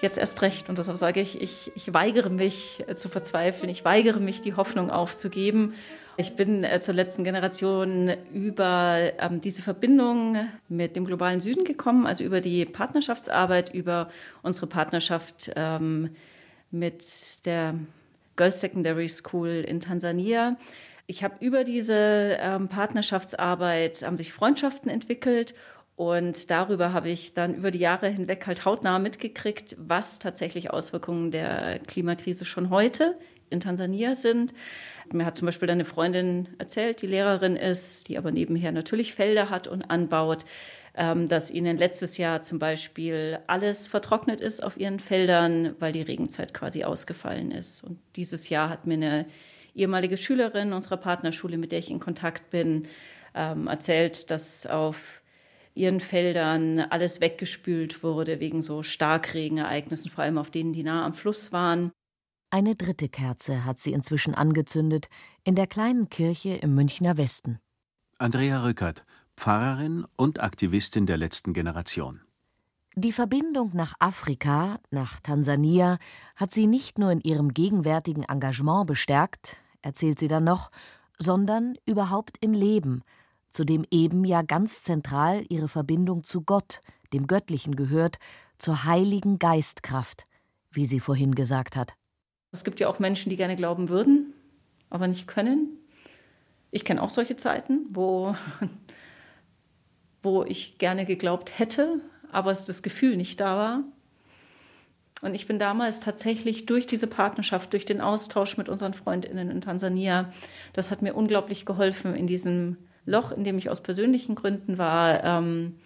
Jetzt erst recht, und deshalb sage ich, ich, ich weigere mich äh, zu verzweifeln, ich weigere mich, die Hoffnung aufzugeben ich bin äh, zur letzten Generation über ähm, diese Verbindung mit dem globalen Süden gekommen, also über die Partnerschaftsarbeit, über unsere Partnerschaft ähm, mit der Girls Secondary School in Tansania. Ich habe über diese ähm, Partnerschaftsarbeit haben sich Freundschaften entwickelt und darüber habe ich dann über die Jahre hinweg halt hautnah mitgekriegt, was tatsächlich Auswirkungen der Klimakrise schon heute in Tansania sind. Mir hat zum Beispiel eine Freundin erzählt, die Lehrerin ist, die aber nebenher natürlich Felder hat und anbaut, ähm, dass ihnen letztes Jahr zum Beispiel alles vertrocknet ist auf ihren Feldern, weil die Regenzeit quasi ausgefallen ist. Und dieses Jahr hat mir eine ehemalige Schülerin unserer Partnerschule, mit der ich in Kontakt bin, ähm, erzählt, dass auf ihren Feldern alles weggespült wurde wegen so Starkregenereignissen, vor allem auf denen, die nah am Fluss waren. Eine dritte Kerze hat sie inzwischen angezündet in der kleinen Kirche im Münchner Westen. Andrea Rückert, Pfarrerin und Aktivistin der letzten Generation. Die Verbindung nach Afrika, nach Tansania, hat sie nicht nur in ihrem gegenwärtigen Engagement bestärkt, erzählt sie dann noch, sondern überhaupt im Leben, zu dem eben ja ganz zentral ihre Verbindung zu Gott, dem Göttlichen gehört, zur heiligen Geistkraft, wie sie vorhin gesagt hat. Es gibt ja auch Menschen, die gerne glauben würden, aber nicht können. Ich kenne auch solche Zeiten, wo, [laughs] wo ich gerne geglaubt hätte, aber es das Gefühl nicht da war. Und ich bin damals tatsächlich durch diese Partnerschaft, durch den Austausch mit unseren Freundinnen in Tansania, das hat mir unglaublich geholfen in diesem Loch, in dem ich aus persönlichen Gründen war, ähm,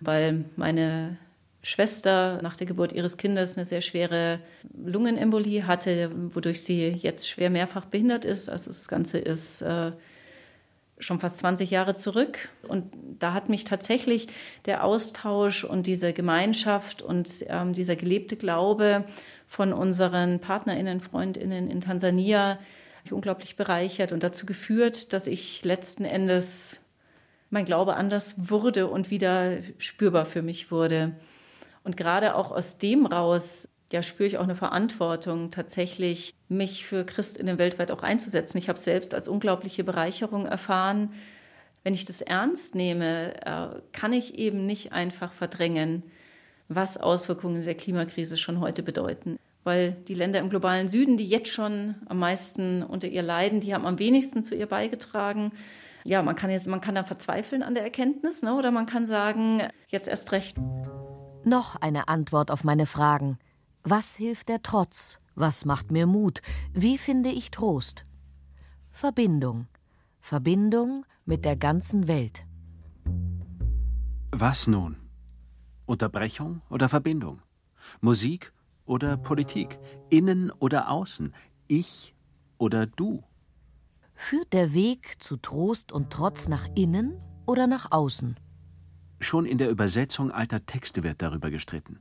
weil meine Schwester nach der Geburt ihres Kindes eine sehr schwere Lungenembolie hatte, wodurch sie jetzt schwer mehrfach behindert ist. Also das Ganze ist äh, schon fast 20 Jahre zurück. Und da hat mich tatsächlich der Austausch und diese Gemeinschaft und ähm, dieser gelebte Glaube von unseren Partnerinnen, Freundinnen in Tansania unglaublich bereichert und dazu geführt, dass ich letzten Endes mein Glaube anders wurde und wieder spürbar für mich wurde. Und gerade auch aus dem raus, ja, spüre ich auch eine Verantwortung, tatsächlich mich für Christinnen weltweit auch einzusetzen. Ich habe selbst als unglaubliche Bereicherung erfahren. Wenn ich das ernst nehme, äh, kann ich eben nicht einfach verdrängen, was Auswirkungen der Klimakrise schon heute bedeuten. Weil die Länder im globalen Süden, die jetzt schon am meisten unter ihr leiden, die haben am wenigsten zu ihr beigetragen. Ja, man kann jetzt, man kann da verzweifeln an der Erkenntnis, ne? oder man kann sagen, jetzt erst recht. Noch eine Antwort auf meine Fragen. Was hilft der Trotz? Was macht mir Mut? Wie finde ich Trost? Verbindung. Verbindung mit der ganzen Welt. Was nun? Unterbrechung oder Verbindung? Musik oder Politik? Innen oder außen? Ich oder du? Führt der Weg zu Trost und Trotz nach innen oder nach außen? Schon in der Übersetzung alter Texte wird darüber gestritten.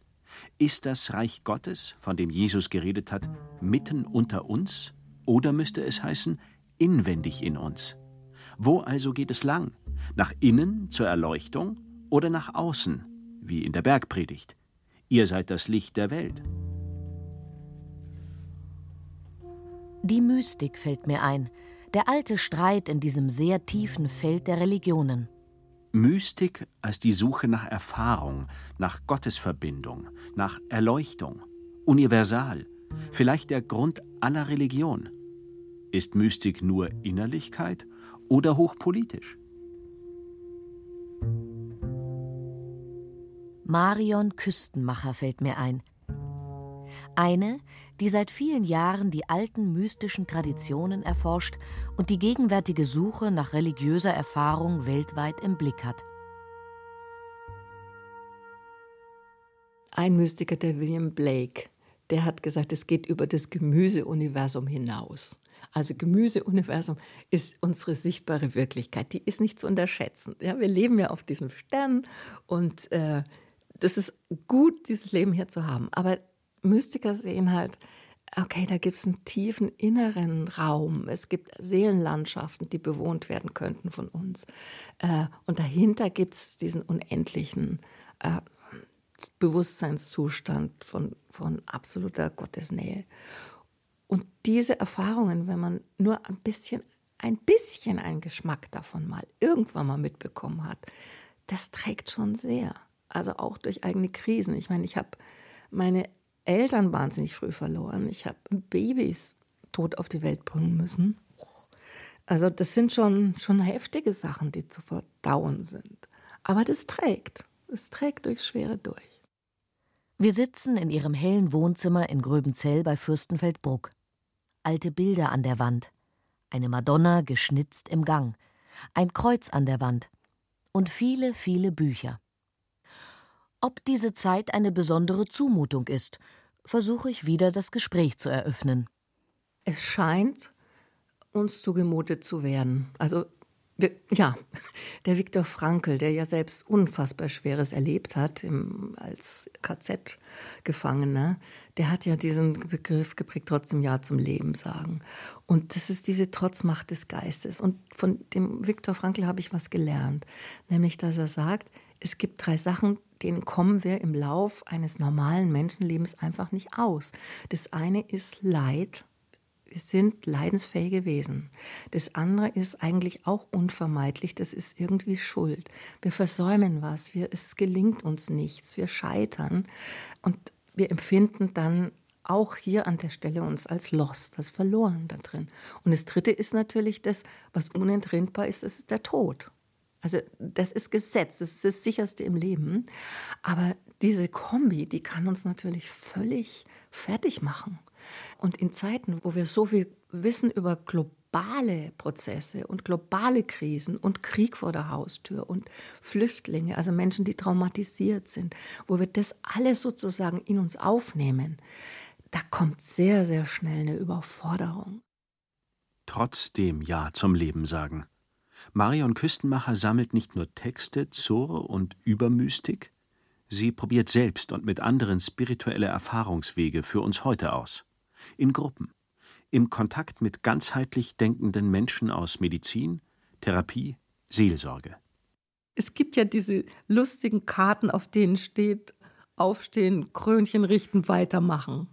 Ist das Reich Gottes, von dem Jesus geredet hat, mitten unter uns? Oder müsste es heißen, inwendig in uns? Wo also geht es lang? Nach innen zur Erleuchtung oder nach außen, wie in der Bergpredigt? Ihr seid das Licht der Welt. Die Mystik fällt mir ein, Der alte Streit in diesem sehr tiefen Feld der Religionen. Mystik als die Suche nach Erfahrung, nach Gottesverbindung, nach Erleuchtung, universal, vielleicht der Grund aller Religion. Ist Mystik nur Innerlichkeit oder hochpolitisch? Marion Küstenmacher fällt mir ein. Eine, die seit vielen Jahren die alten mystischen Traditionen erforscht und die gegenwärtige Suche nach religiöser Erfahrung weltweit im Blick hat. Ein Mystiker, der William Blake, der hat gesagt, es geht über das Gemüseuniversum hinaus. Also Gemüseuniversum ist unsere sichtbare Wirklichkeit. Die ist nicht zu unterschätzen. Ja, wir leben ja auf diesem Stern und äh, das ist gut, dieses Leben hier zu haben. Aber Mystiker sehen halt, okay, da gibt es einen tiefen inneren Raum. Es gibt Seelenlandschaften, die bewohnt werden könnten von uns. Äh, und dahinter gibt es diesen unendlichen äh, Bewusstseinszustand von, von absoluter Gottesnähe. Und diese Erfahrungen, wenn man nur ein bisschen, ein bisschen einen Geschmack davon mal irgendwann mal mitbekommen hat, das trägt schon sehr. Also auch durch eigene Krisen. Ich meine, ich habe meine Eltern wahnsinnig früh verloren. Ich habe Babys tot auf die Welt bringen müssen. Also das sind schon, schon heftige Sachen, die zu verdauen sind. Aber das trägt. Es trägt durchs Schwere durch. Wir sitzen in ihrem hellen Wohnzimmer in Gröbenzell bei Fürstenfeldbruck. Alte Bilder an der Wand. Eine Madonna geschnitzt im Gang. Ein Kreuz an der Wand. Und viele, viele Bücher. Ob diese Zeit eine besondere Zumutung ist, versuche ich wieder das Gespräch zu eröffnen. Es scheint uns zugemutet zu werden. Also ja, [laughs] der Viktor Frankl, der ja selbst unfassbar Schweres erlebt hat im, als KZ-Gefangener, der hat ja diesen Begriff geprägt, trotzdem Ja zum Leben sagen. Und das ist diese Trotzmacht des Geistes. Und von dem Viktor Frankl habe ich was gelernt, nämlich dass er sagt, es gibt drei Sachen, denen kommen wir im Lauf eines normalen Menschenlebens einfach nicht aus. Das eine ist Leid. Wir sind leidensfähige Wesen. Das andere ist eigentlich auch unvermeidlich. Das ist irgendwie Schuld. Wir versäumen was. Wir, es gelingt uns nichts. Wir scheitern. Und wir empfinden dann auch hier an der Stelle uns als lost, als verloren da drin. Und das dritte ist natürlich das, was unentrinnbar ist, das ist der Tod. Also das ist Gesetz, das ist das sicherste im Leben. Aber diese Kombi, die kann uns natürlich völlig fertig machen. Und in Zeiten, wo wir so viel wissen über globale Prozesse und globale Krisen und Krieg vor der Haustür und Flüchtlinge, also Menschen, die traumatisiert sind, wo wir das alles sozusagen in uns aufnehmen, da kommt sehr, sehr schnell eine Überforderung. Trotzdem Ja zum Leben sagen. Marion Küstenmacher sammelt nicht nur Texte zur und über Mystik, sie probiert selbst und mit anderen spirituelle Erfahrungswege für uns heute aus. In Gruppen, im Kontakt mit ganzheitlich denkenden Menschen aus Medizin, Therapie, Seelsorge. Es gibt ja diese lustigen Karten, auf denen steht, aufstehen, Krönchen richten, weitermachen.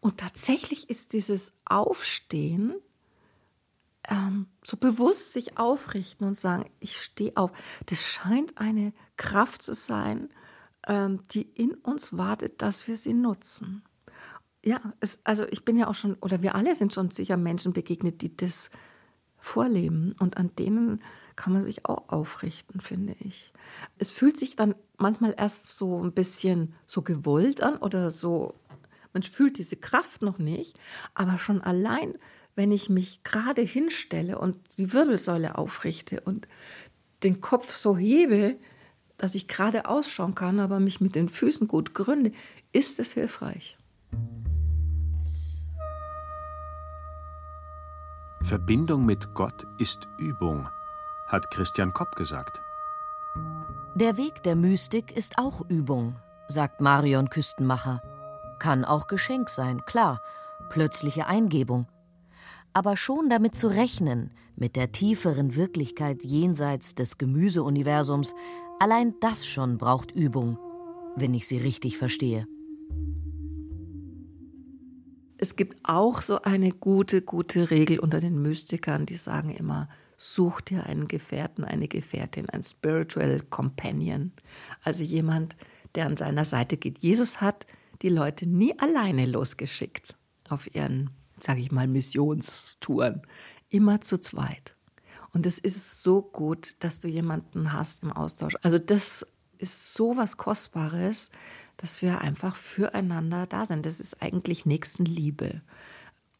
Und tatsächlich ist dieses Aufstehen ähm, so bewusst sich aufrichten und sagen, ich stehe auf. Das scheint eine Kraft zu sein, ähm, die in uns wartet, dass wir sie nutzen. Ja, es, also ich bin ja auch schon, oder wir alle sind schon sicher Menschen begegnet, die das vorleben und an denen kann man sich auch aufrichten, finde ich. Es fühlt sich dann manchmal erst so ein bisschen so gewollt an oder so, man fühlt diese Kraft noch nicht, aber schon allein wenn ich mich gerade hinstelle und die Wirbelsäule aufrichte und den Kopf so hebe, dass ich gerade ausschauen kann, aber mich mit den Füßen gut gründe, ist es hilfreich. Verbindung mit Gott ist Übung, hat Christian Kopp gesagt. Der Weg der Mystik ist auch Übung, sagt Marion Küstenmacher. Kann auch Geschenk sein, klar, plötzliche Eingebung aber schon damit zu rechnen, mit der tieferen Wirklichkeit jenseits des Gemüseuniversums, allein das schon braucht Übung, wenn ich sie richtig verstehe. Es gibt auch so eine gute, gute Regel unter den Mystikern, die sagen immer, such dir einen Gefährten, eine Gefährtin, ein Spiritual Companion. Also jemand, der an seiner Seite geht. Jesus hat die Leute nie alleine losgeschickt auf ihren, sage ich mal, Missionstouren. Immer zu zweit. Und es ist so gut, dass du jemanden hast im Austausch. Also das ist so was Kostbares, dass wir einfach füreinander da sind. Das ist eigentlich Nächstenliebe.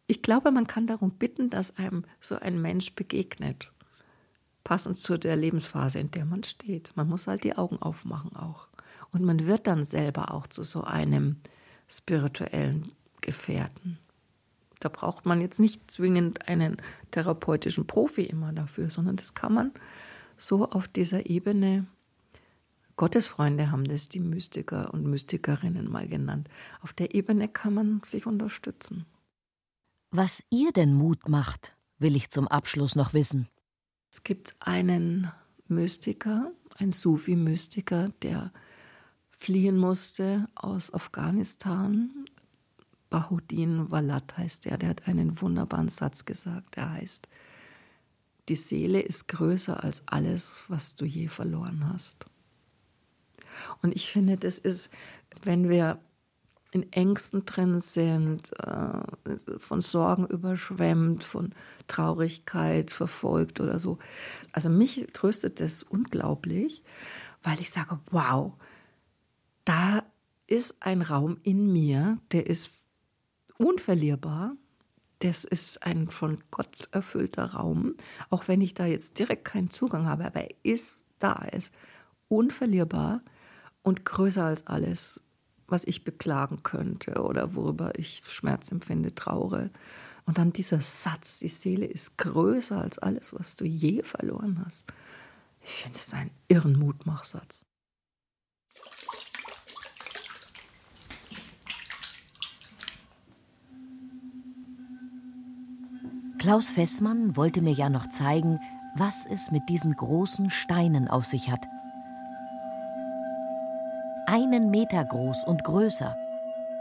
Ich glaube, man kann darum bitten, dass einem so ein Mensch begegnet. Passend zu der Lebensphase, in der man steht. Man muss halt die Augen aufmachen auch. Und man wird dann selber auch zu so einem spirituellen Gefährten. Da braucht man jetzt nicht zwingend einen therapeutischen Profi immer dafür, sondern das kann man so auf dieser Ebene Gottesfreunde haben das die Mystiker und Mystikerinnen mal genannt. Auf der Ebene kann man sich unterstützen. Was ihr denn Mut macht, will ich zum Abschluss noch wissen. Es gibt einen Mystiker, ein Sufi-Mystiker, der fliehen musste aus Afghanistan. Bahuddin Walat heißt er. Der hat einen wunderbaren Satz gesagt. Er heißt: Die Seele ist größer als alles, was du je verloren hast. Und ich finde, das ist, wenn wir in Ängsten drin sind, äh, von Sorgen überschwemmt, von Traurigkeit verfolgt oder so. Also mich tröstet das unglaublich, weil ich sage, wow, da ist ein Raum in mir, der ist unverlierbar. Das ist ein von Gott erfüllter Raum, auch wenn ich da jetzt direkt keinen Zugang habe, aber er ist da, er ist unverlierbar und größer als alles, was ich beklagen könnte oder worüber ich Schmerz empfinde, traure. Und dann dieser Satz, die Seele ist größer als alles, was du je verloren hast. Ich finde es einen irren Mutmachsatz. Klaus Fessmann wollte mir ja noch zeigen, was es mit diesen großen Steinen auf sich hat einen Meter groß und größer,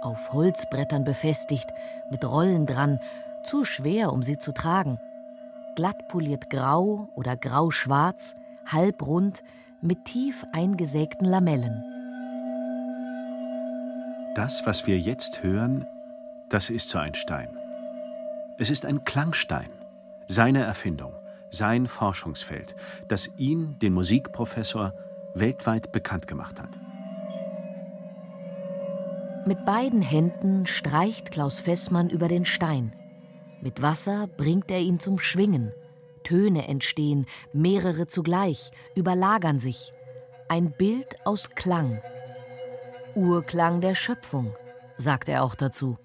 auf Holzbrettern befestigt, mit Rollen dran, zu schwer, um sie zu tragen. Glatt poliert grau oder grau-schwarz, halbrund, mit tief eingesägten Lamellen. Das, was wir jetzt hören, das ist so ein Stein. Es ist ein Klangstein, seine Erfindung, sein Forschungsfeld, das ihn, den Musikprofessor, weltweit bekannt gemacht hat. Mit beiden Händen streicht Klaus Fessmann über den Stein. Mit Wasser bringt er ihn zum Schwingen. Töne entstehen, mehrere zugleich, überlagern sich. Ein Bild aus Klang. Urklang der Schöpfung, sagt er auch dazu.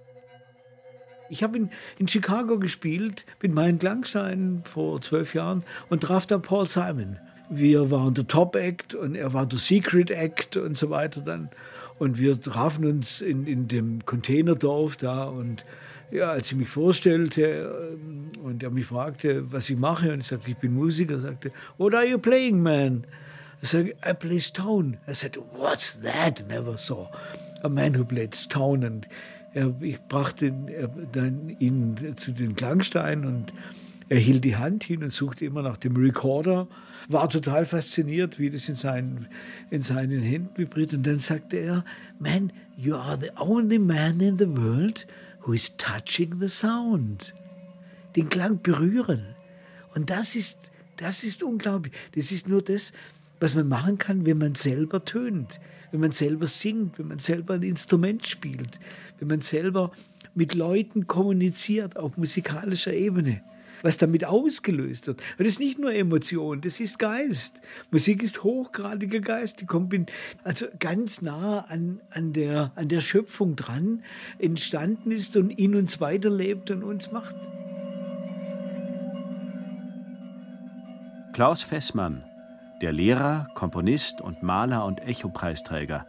Ich habe in, in Chicago gespielt mit meinen Klangsteinen vor zwölf Jahren und traf da Paul Simon. Wir waren der Top Act und er war der Secret Act und so weiter dann. Und wir trafen uns in, in dem Containerdorf da und ja, als ich mich vorstellte ähm, und er mich fragte, was ich mache, und ich sagte, ich bin Musiker, sagte, What are you playing, man? Ich sagte, I play Stone. Er sagte, What's that? Never saw a man who played Stone. Und er, ich brachte dann ihn zu den Klangsteinen und er hielt die Hand hin und suchte immer nach dem Recorder war total fasziniert, wie das in seinen, in seinen Händen vibriert. Und dann sagte er, man, you are the only man in the world who is touching the sound. Den Klang berühren. Und das ist, das ist unglaublich. Das ist nur das, was man machen kann, wenn man selber tönt, wenn man selber singt, wenn man selber ein Instrument spielt, wenn man selber mit Leuten kommuniziert auf musikalischer Ebene was damit ausgelöst wird. Und das ist nicht nur Emotion, das ist Geist. Musik ist hochgradiger Geist, die kommt also ganz nah an, an, der, an der Schöpfung dran, entstanden ist und in uns weiterlebt und uns macht. Klaus Fessmann, der Lehrer, Komponist und Maler und Echo-Preisträger,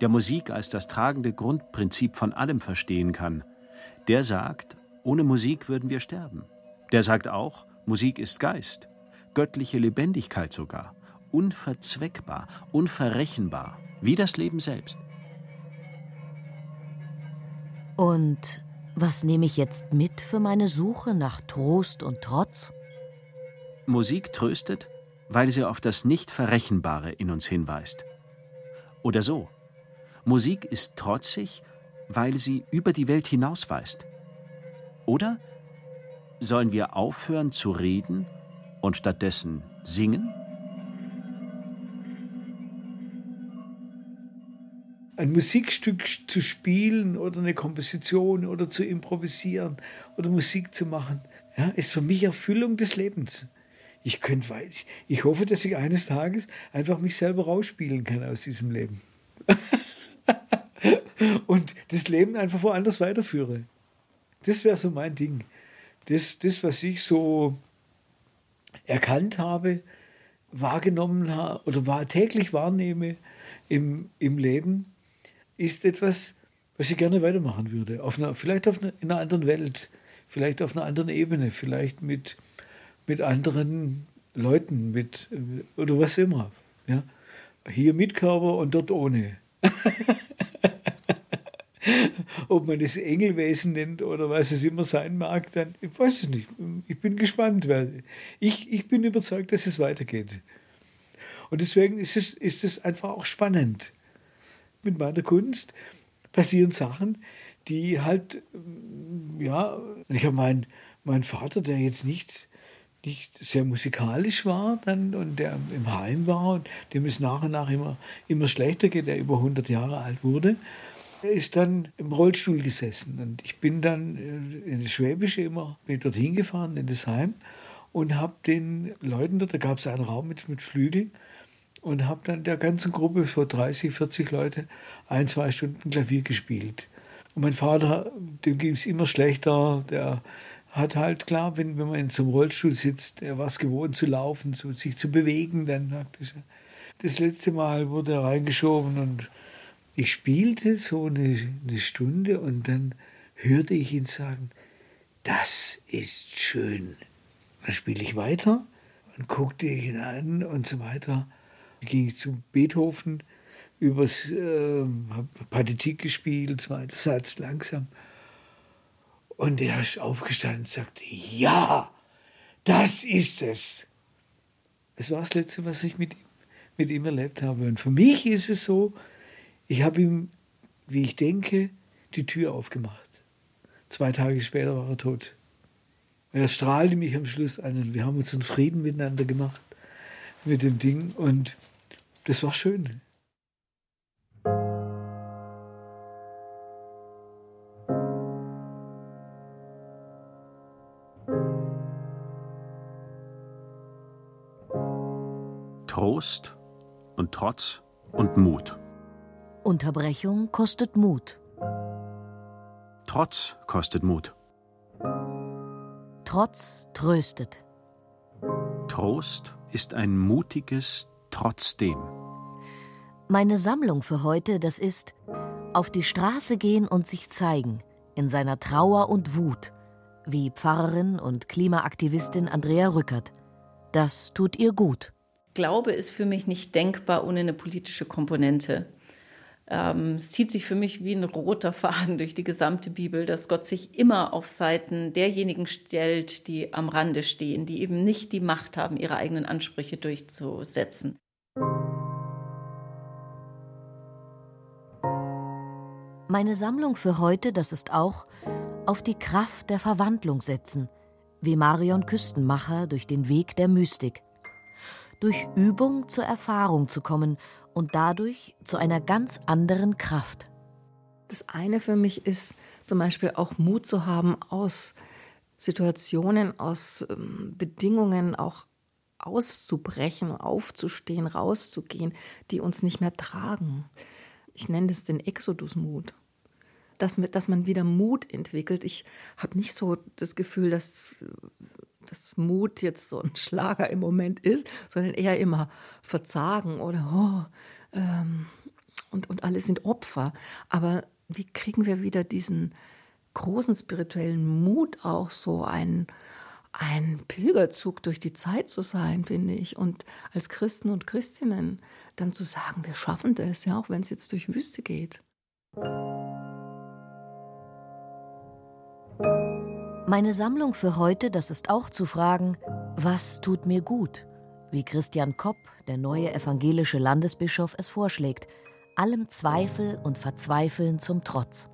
der Musik als das tragende Grundprinzip von allem verstehen kann, der sagt, ohne Musik würden wir sterben. Der sagt auch, Musik ist Geist, göttliche Lebendigkeit sogar, unverzweckbar, unverrechenbar, wie das Leben selbst. Und Was nehme ich jetzt mit für meine Suche nach Trost und Trotz? Musik tröstet, weil sie auf das Nicht-Verrechenbare in uns hinweist. Oder so. Musik ist trotzig, weil sie über die Welt hinausweist. Oder sollen wir aufhören zu reden und stattdessen singen? Ein Musikstück zu spielen oder eine Komposition oder zu improvisieren oder Musik zu machen, ja, ist für mich Erfüllung des Lebens. Ich könnte, ich, hoffe, dass ich eines Tages einfach mich selber rausspielen kann aus diesem Leben. [laughs] und das Leben einfach woanders weiterführe. Das wäre so mein Ding. Das, das, was ich so erkannt habe, wahrgenommen habe oder war, täglich wahrnehme im, im Leben, ist etwas, was ich gerne weitermachen würde. Auf einer, vielleicht auf einer, in einer anderen Welt, vielleicht auf einer anderen Ebene, vielleicht mit, mit anderen Leuten, mit, oder was immer. Ja? Hier mit Körper und dort ohne. [laughs] [laughs] Ob man es Engelwesen nennt oder was es immer sein mag, dann ich weiß es nicht. Ich bin gespannt, weil ich, ich bin überzeugt, dass es weitergeht. Und deswegen ist es, ist es einfach auch spannend. Mit meiner Kunst passieren Sachen, die halt, ja, ich habe meinen mein Vater, der jetzt nicht, nicht sehr musikalisch war dann und der im Heim war und dem es nach und nach immer, immer schlechter geht, der über 100 Jahre alt wurde, ist dann im Rollstuhl gesessen. Und ich bin dann äh, in das Schwäbische immer bin dorthin gefahren, in das Heim, und habe den Leuten dort, da gab es einen Raum mit, mit Flügeln, und habe dann der ganzen Gruppe, so 30, 40 Leute, ein, zwei Stunden Klavier gespielt. Und mein Vater, dem ging es immer schlechter, der hat halt klar, wenn, wenn man in so einem Rollstuhl sitzt, er war es gewohnt zu laufen, zu, sich zu bewegen, dann er, das letzte Mal wurde er reingeschoben und ich spielte so eine, eine Stunde und dann hörte ich ihn sagen, das ist schön. Dann spiele ich weiter und guckte ihn an und so weiter. Dann ging ich zu Beethoven, übers äh, Partitik gespielt, zweiter Satz langsam. Und er ist aufgestanden und sagte, ja, das ist es. Es war das Letzte, was ich mit mit ihm erlebt habe. Und für mich ist es so, ich habe ihm, wie ich denke, die Tür aufgemacht. Zwei Tage später war er tot. Er strahlte mich am Schluss an und wir haben uns einen Frieden miteinander gemacht mit dem Ding und das war schön. Trost und Trotz und Mut. Unterbrechung kostet Mut. Trotz kostet Mut. Trotz tröstet. Trost ist ein mutiges Trotzdem. Meine Sammlung für heute, das ist auf die Straße gehen und sich zeigen, in seiner Trauer und Wut, wie Pfarrerin und Klimaaktivistin Andrea Rückert. Das tut ihr gut. Glaube ist für mich nicht denkbar ohne eine politische Komponente ähm, es zieht sich für mich wie ein roter Faden [laughs] durch die gesamte Bibel, dass Gott sich immer auf Seiten derjenigen stellt, die am Rande stehen, die eben nicht die Macht haben, ihre eigenen Ansprüche durchzusetzen. Meine Sammlung für heute, das ist auch auf die Kraft der Verwandlung setzen, wie Marion Küstenmacher durch den Weg der Mystik. Durch Übung zur Erfahrung zu kommen und dadurch zu einer ganz anderen Kraft. Das eine für mich ist zum Beispiel auch Mut zu haben, aus Situationen, aus ähm, Bedingungen auch auszubrechen, aufzustehen, rauszugehen, die uns nicht mehr tragen. Ich nenne das den Exodus-Mut. Dass, dass man wieder Mut entwickelt. Ich habe nicht so das Gefühl, dass dass Mut jetzt so ein Schlager im Moment ist, sondern eher immer Verzagen oder oh, ähm, und, und alle sind Opfer. Aber wie kriegen wir wieder diesen großen spirituellen Mut, auch so ein, ein Pilgerzug durch die Zeit zu sein, finde ich. Und als Christen und Christinnen dann zu sagen, wir schaffen das, ja, auch wenn es jetzt durch Wüste geht. Meine Sammlung für heute, das ist auch zu fragen, was tut mir gut? Wie Christian Kopp, der neue evangelische Landesbischof, es vorschlägt, allem Zweifel und Verzweifeln zum Trotz.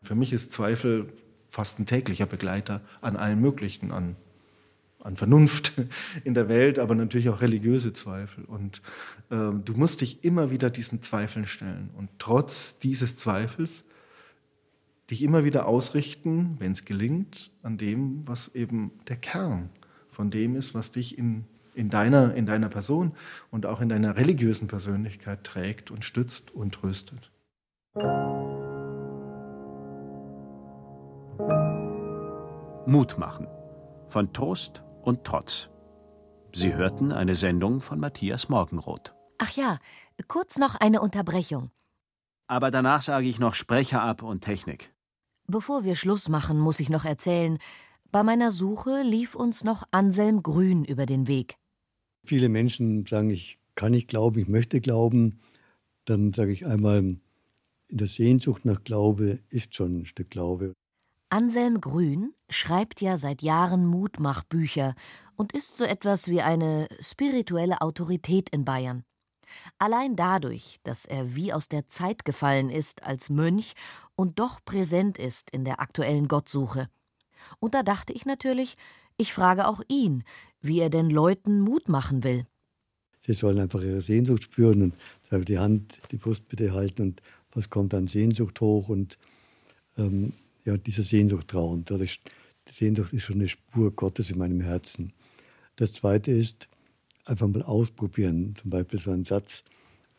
Für mich ist Zweifel fast ein täglicher Begleiter an allen möglichen, an, an Vernunft [laughs] in der Welt, aber natürlich auch religiöse Zweifel. Und äh, du musst dich immer wieder diesen Zweifeln stellen. Und trotz dieses Zweifels dich immer wieder ausrichten, wenn es gelingt, an dem, was eben der Kern von dem ist, was dich in in deiner, in deiner Person und auch in deiner religiösen Persönlichkeit trägt und stützt und tröstet. Mut machen. Von Trost und Trotz. Sie hörten eine Sendung von Matthias Morgenroth. Ach ja, kurz noch eine Unterbrechung. Aber danach sage ich noch Sprecher ab und Technik. Bevor wir Schluss machen, muss ich noch erzählen, bei meiner Suche lief uns noch Anselm Grün über den Weg. Viele Menschen sagen, ich kann nicht glauben, ich möchte glauben. Dann sage ich einmal, in der Sehnsucht nach Glaube ist schon ein Stück Glaube. Anselm Grün schreibt ja seit Jahren Mutmachbücher und ist so etwas wie eine spirituelle Autorität in Bayern. Allein dadurch, dass er wie aus der Zeit gefallen ist als Mönch und doch präsent ist in der aktuellen Gottsuche. Und da dachte ich natürlich, ich frage auch ihn, wie er den Leuten Mut machen will. Sie sollen einfach ihre Sehnsucht spüren und die Hand, die Brust bitte halten und was kommt an Sehnsucht hoch und ähm, ja, dieser Sehnsucht trauen. Die Sehnsucht ist schon eine Spur Gottes in meinem Herzen. Das Zweite ist, einfach mal ausprobieren. Zum Beispiel so ein Satz,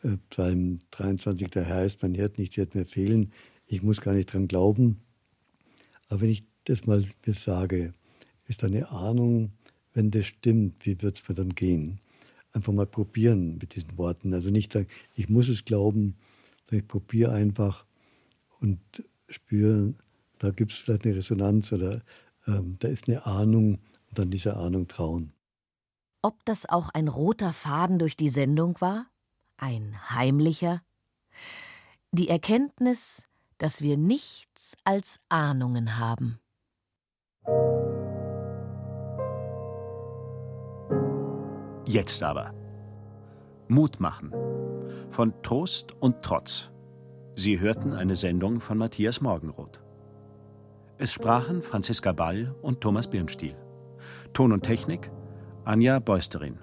äh, Psalm 23, der Herr ist mein Herd, nichts wird mir fehlen. Ich muss gar nicht dran glauben. Aber wenn ich das mal sage, ist eine Ahnung, wenn das stimmt, wie wird es mir dann gehen? Einfach mal probieren mit diesen Worten. Also nicht sagen, ich muss es glauben, sondern ich probiere einfach und spüre, da gibt es vielleicht eine Resonanz oder ähm, da ist eine Ahnung und dann dieser Ahnung trauen. Ob das auch ein roter Faden durch die Sendung war? Ein heimlicher? Die Erkenntnis, dass wir nichts als Ahnungen haben. Jetzt aber. Mut machen. Von Trost und Trotz. Sie hörten eine Sendung von Matthias Morgenroth. Es sprachen Franziska Ball und Thomas Birnstiel. Ton und Technik Anja Beusterin.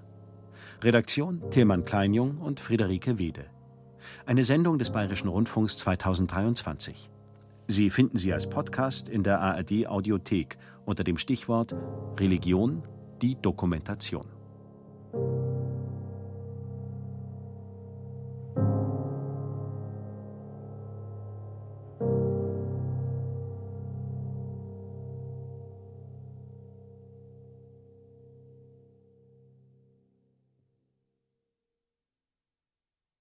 Redaktion Tilman Kleinjung und Friederike Wede. Eine Sendung des Bayerischen Rundfunks 2023. Sie finden sie als Podcast in der ARD Audiothek unter dem Stichwort Religion, die Dokumentation.